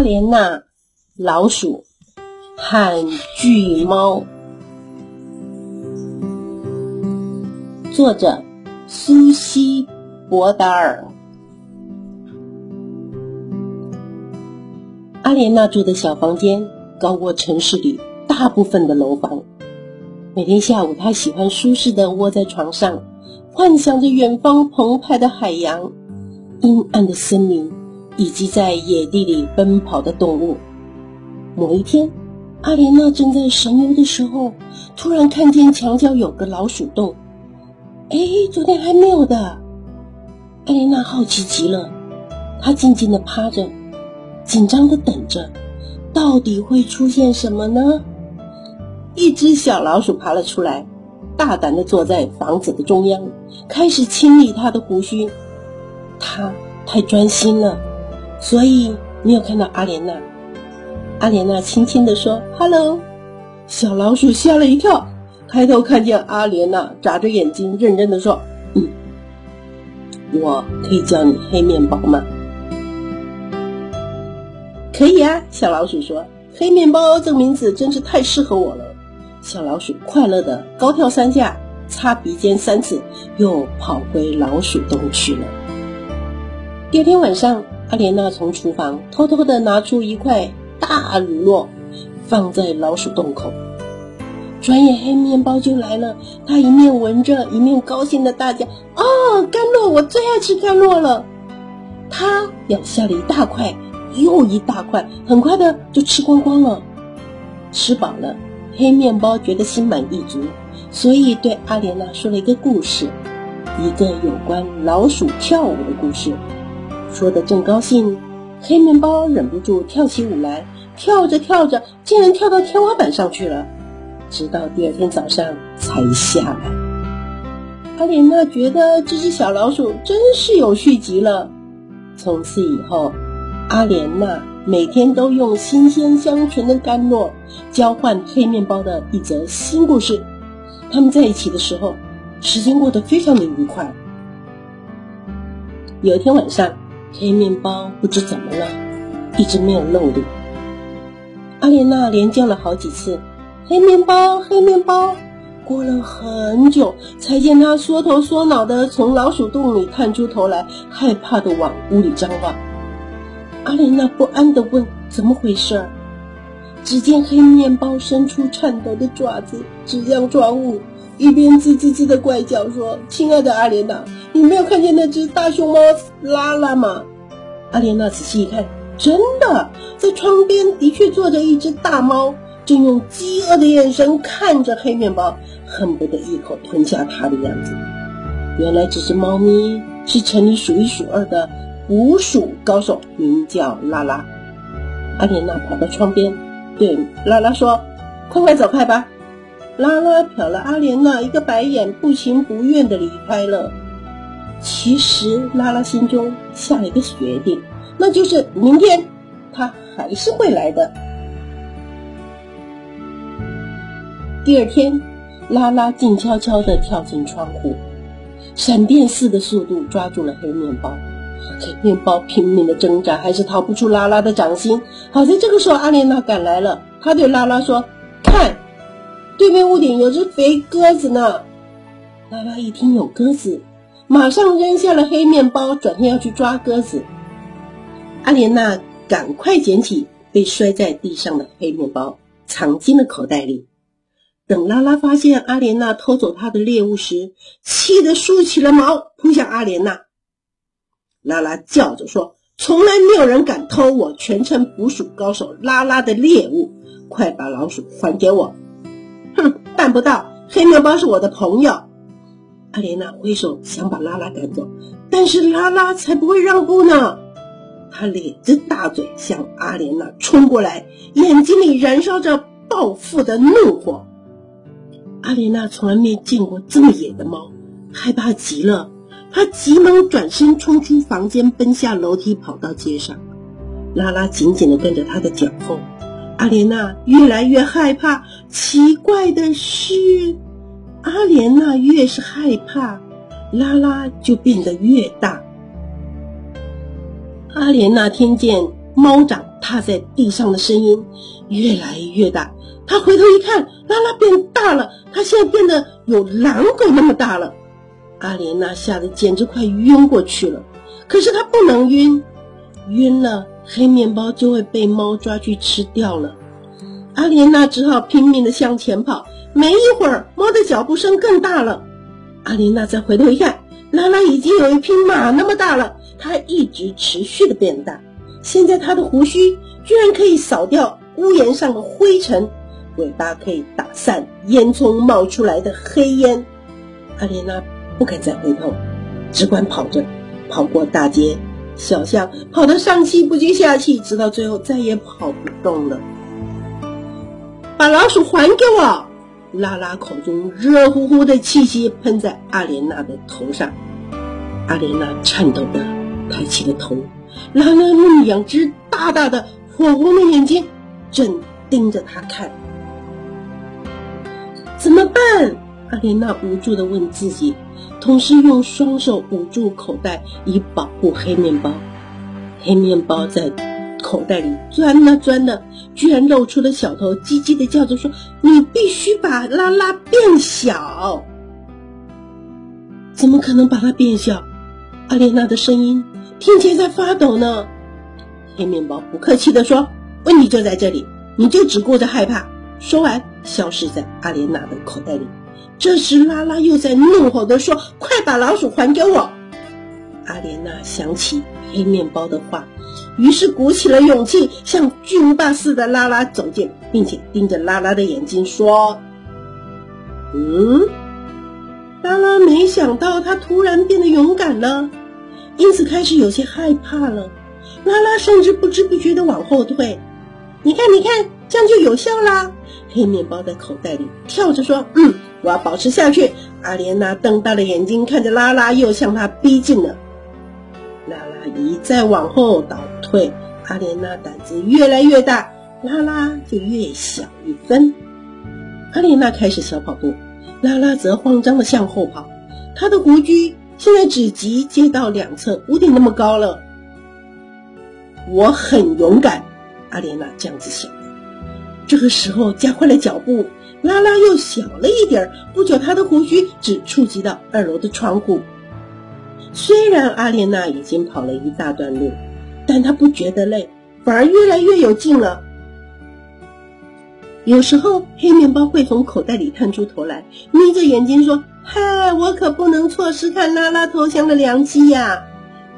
阿莲娜、老鼠和巨猫，作者苏西·博达尔。阿莲娜住的小房间高过城市里大部分的楼房。每天下午，她喜欢舒适的窝在床上，幻想着远方澎湃的海洋、阴暗的森林。以及在野地里奔跑的动物。某一天，阿莲娜正在神游的时候，突然看见墙角有个老鼠洞。哎，昨天还没有的。阿莲娜好奇极了，她静静的趴着，紧张的等着，到底会出现什么呢？一只小老鼠爬了出来，大胆的坐在房子的中央，开始清理它的胡须。它太专心了。所以你有看到阿莲娜。阿莲娜轻轻地说：“Hello。”小老鼠吓了一跳，抬头看见阿莲娜，眨着眼睛，认真的说：“嗯，我可以叫你黑面包吗？”“可以啊。”小老鼠说，“黑面包这名字真是太适合我了。”小老鼠快乐的高跳三下，擦鼻尖三次，又跑回老鼠洞去了。第二天晚上。阿莲娜从厨房偷偷的拿出一块大乳酪，放在老鼠洞口。转眼黑面包就来了，他一面闻着，一面高兴的大叫：“哦，甘露！我最爱吃甘露了！”他咬下了一大块又一大块，很快的就吃光光了。吃饱了，黑面包觉得心满意足，所以对阿莲娜说了一个故事，一个有关老鼠跳舞的故事。说的正高兴，黑面包忍不住跳起舞来，跳着跳着，竟然跳到天花板上去了，直到第二天早上才下来。阿莲娜觉得这只小老鼠真是有趣极了。从此以后，阿莲娜每天都用新鲜香醇的甘露交换黑面包的一则新故事。他们在一起的时候，时间过得非常的愉快。有一天晚上。黑面包不知怎么了，一直没有露脸。阿莲娜连叫了好几次：“黑面包，黑面包！”过了很久，才见他缩头缩脑的从老鼠洞里探出头来，害怕的往屋里张望。阿莲娜不安的问：“怎么回事？”只见黑面包伸出颤抖的爪子，指向窗户，一边吱吱吱的怪叫说：“亲爱的阿莲娜。”你没有看见那只大熊猫拉拉吗？阿莲娜仔细一看，真的，在窗边的确坐着一只大猫，正用饥饿的眼神看着黑面包，恨不得一口吞下它的样子。原来这只猫咪是城里数一数二的捕鼠高手，名叫拉拉。阿莲娜跑到窗边，对拉拉说：“快快走开吧！”拉拉瞟了阿莲娜一个白眼，不情不愿地离开了。其实拉拉心中下了一个决定，那就是明天他还是会来的。第二天，拉拉静悄悄地跳进窗户，闪电似的速度抓住了黑面包。黑面包拼命的挣扎，还是逃不出拉拉的掌心。好在这个时候，阿莲娜赶来了，她对拉拉说：“看，对面屋顶有只肥鸽子呢。”拉拉一听有鸽子。马上扔下了黑面包，转身要去抓鸽子。阿莲娜赶快捡起被摔在地上的黑面包，藏进了口袋里。等拉拉发现阿莲娜偷走她的猎物时，气得竖起了毛，扑向阿莲娜。拉拉叫着说：“从来没有人敢偷我全城捕鼠高手拉拉的猎物，快把老鼠还给我！”哼，办不到，黑面包是我的朋友。阿莲娜挥手想把拉拉赶走，但是拉拉才不会让步呢。他咧着大嘴向阿莲娜冲过来，眼睛里燃烧着报复的怒火。阿莲娜从来没见过这么野的猫，害怕极了。她急忙转身冲出房间，奔下楼梯，跑到街上。拉拉紧紧地跟着她的脚后。阿莲娜越来越害怕。奇怪的是。阿莲娜越是害怕，拉拉就变得越大。阿莲娜听见猫掌踏在地上的声音越来越大。她回头一看，拉拉变大了，她现在变得有狼狗那么大了。阿莲娜吓得简直快晕过去了。可是她不能晕，晕了黑面包就会被猫抓去吃掉了。阿莲娜只好拼命的向前跑。没一会儿，猫的脚步声更大了。阿莲娜再回头一看，拉拉已经有一匹马那么大了。它一直持续的变大，现在它的胡须居然可以扫掉屋檐上的灰尘，尾巴可以打散烟囱冒出来的黑烟。阿莲娜不敢再回头，只管跑着，跑过大街小象，跑得上气不接下气，直到最后再也跑不动了。把老鼠还给我！拉拉口中热乎乎的气息喷在阿莲娜的头上，阿莲娜颤抖的抬起了头，拉拉用两只大大的火红的眼睛正盯着他看。怎么办？阿莲娜无助的问自己，同时用双手捂住口袋以保护黑面包。黑面包在。口袋里钻啊钻的，居然露出了小头，叽叽的叫着说：“你必须把拉拉变小。”怎么可能把它变小？阿莲娜的声音听起来在发抖呢。黑面包不客气的说：“问题就在这里，你就只顾着害怕。”说完，消失在阿莲娜的口袋里。这时，拉拉又在怒吼的说：“快把老鼠还给我！”阿莲娜想起黑面包的话。于是鼓起了勇气，向巨无霸似的拉拉走近，并且盯着拉拉的眼睛说：“嗯。”拉拉没想到他突然变得勇敢了，因此开始有些害怕了。拉拉甚至不知不觉地往后退。你看，你看，这样就有效啦！黑面包在口袋里跳着说：“嗯，我要保持下去。”阿莲娜瞪大了眼睛看着拉拉，又向他逼近了。拉拉一再往后倒。退，阿莲娜胆子越来越大，拉拉就越小一分。阿莲娜开始小跑步，拉拉则慌张的向后跑。她的胡须现在只及街道两侧屋顶那么高了。我很勇敢，阿莲娜这样子想。这个时候加快了脚步，拉拉又小了一点儿。不久，她的胡须只触及到二楼的窗户。虽然阿莲娜已经跑了一大段路。但他不觉得累，反而越来越有劲了。有时候，黑面包会从口袋里探出头来，眯着眼睛说：“嗨，我可不能错失看拉拉投降的良机呀！”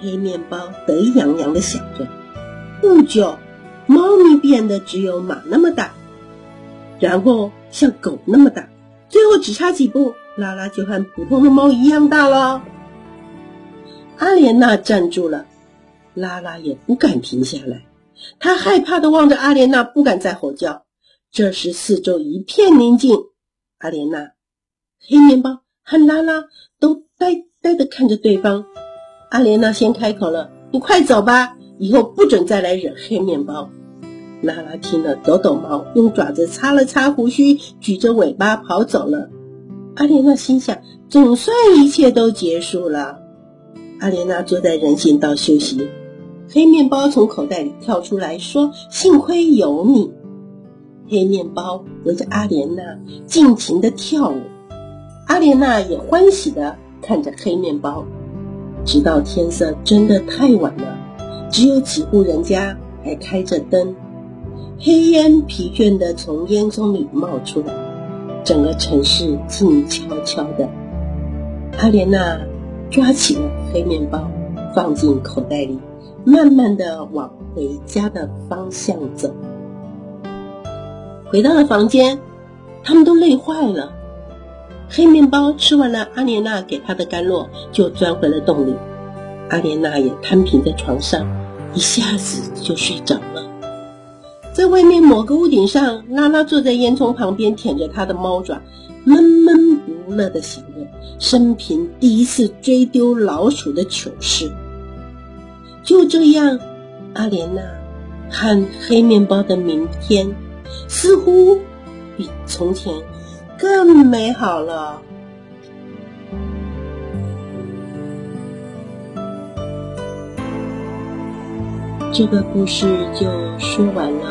黑面包得意洋洋地想着。不久，猫咪变得只有马那么大，然后像狗那么大，最后只差几步，拉拉就和普通的猫一样大了。阿莲娜站住了。拉拉也不敢停下来，她害怕的望着阿莲娜，不敢再吼叫。这时四周一片宁静，阿莲娜、黑面包和拉拉都呆呆的看着对方。阿莲娜先开口了：“你快走吧，以后不准再来惹黑面包。”拉拉听了抖抖毛，用爪子擦了擦胡须，举着尾巴跑走了。阿莲娜心想：总算一切都结束了。阿莲娜坐在人行道休息。黑面包从口袋里跳出来说：“幸亏有你。”黑面包围着阿莲娜尽情的跳舞，阿莲娜也欢喜的看着黑面包，直到天色真的太晚了，只有几户人家还开着灯，黑烟疲倦的从烟囱里冒出来，整个城市静悄悄的。阿莲娜抓起了黑面包，放进口袋里。慢慢的往回家的方向走，回到了房间，他们都累坏了。黑面包吃完了阿莲娜给他的甘露，就钻回了洞里。阿莲娜也摊平在床上，一下子就睡着了。在外面某个屋顶上，拉拉坐在烟囱旁边，舔着他的猫爪，闷闷不乐的想着生平第一次追丢老鼠的糗事。就这样，阿莲娜和黑面包的明天似乎比从前更美好了。这个故事就说完了。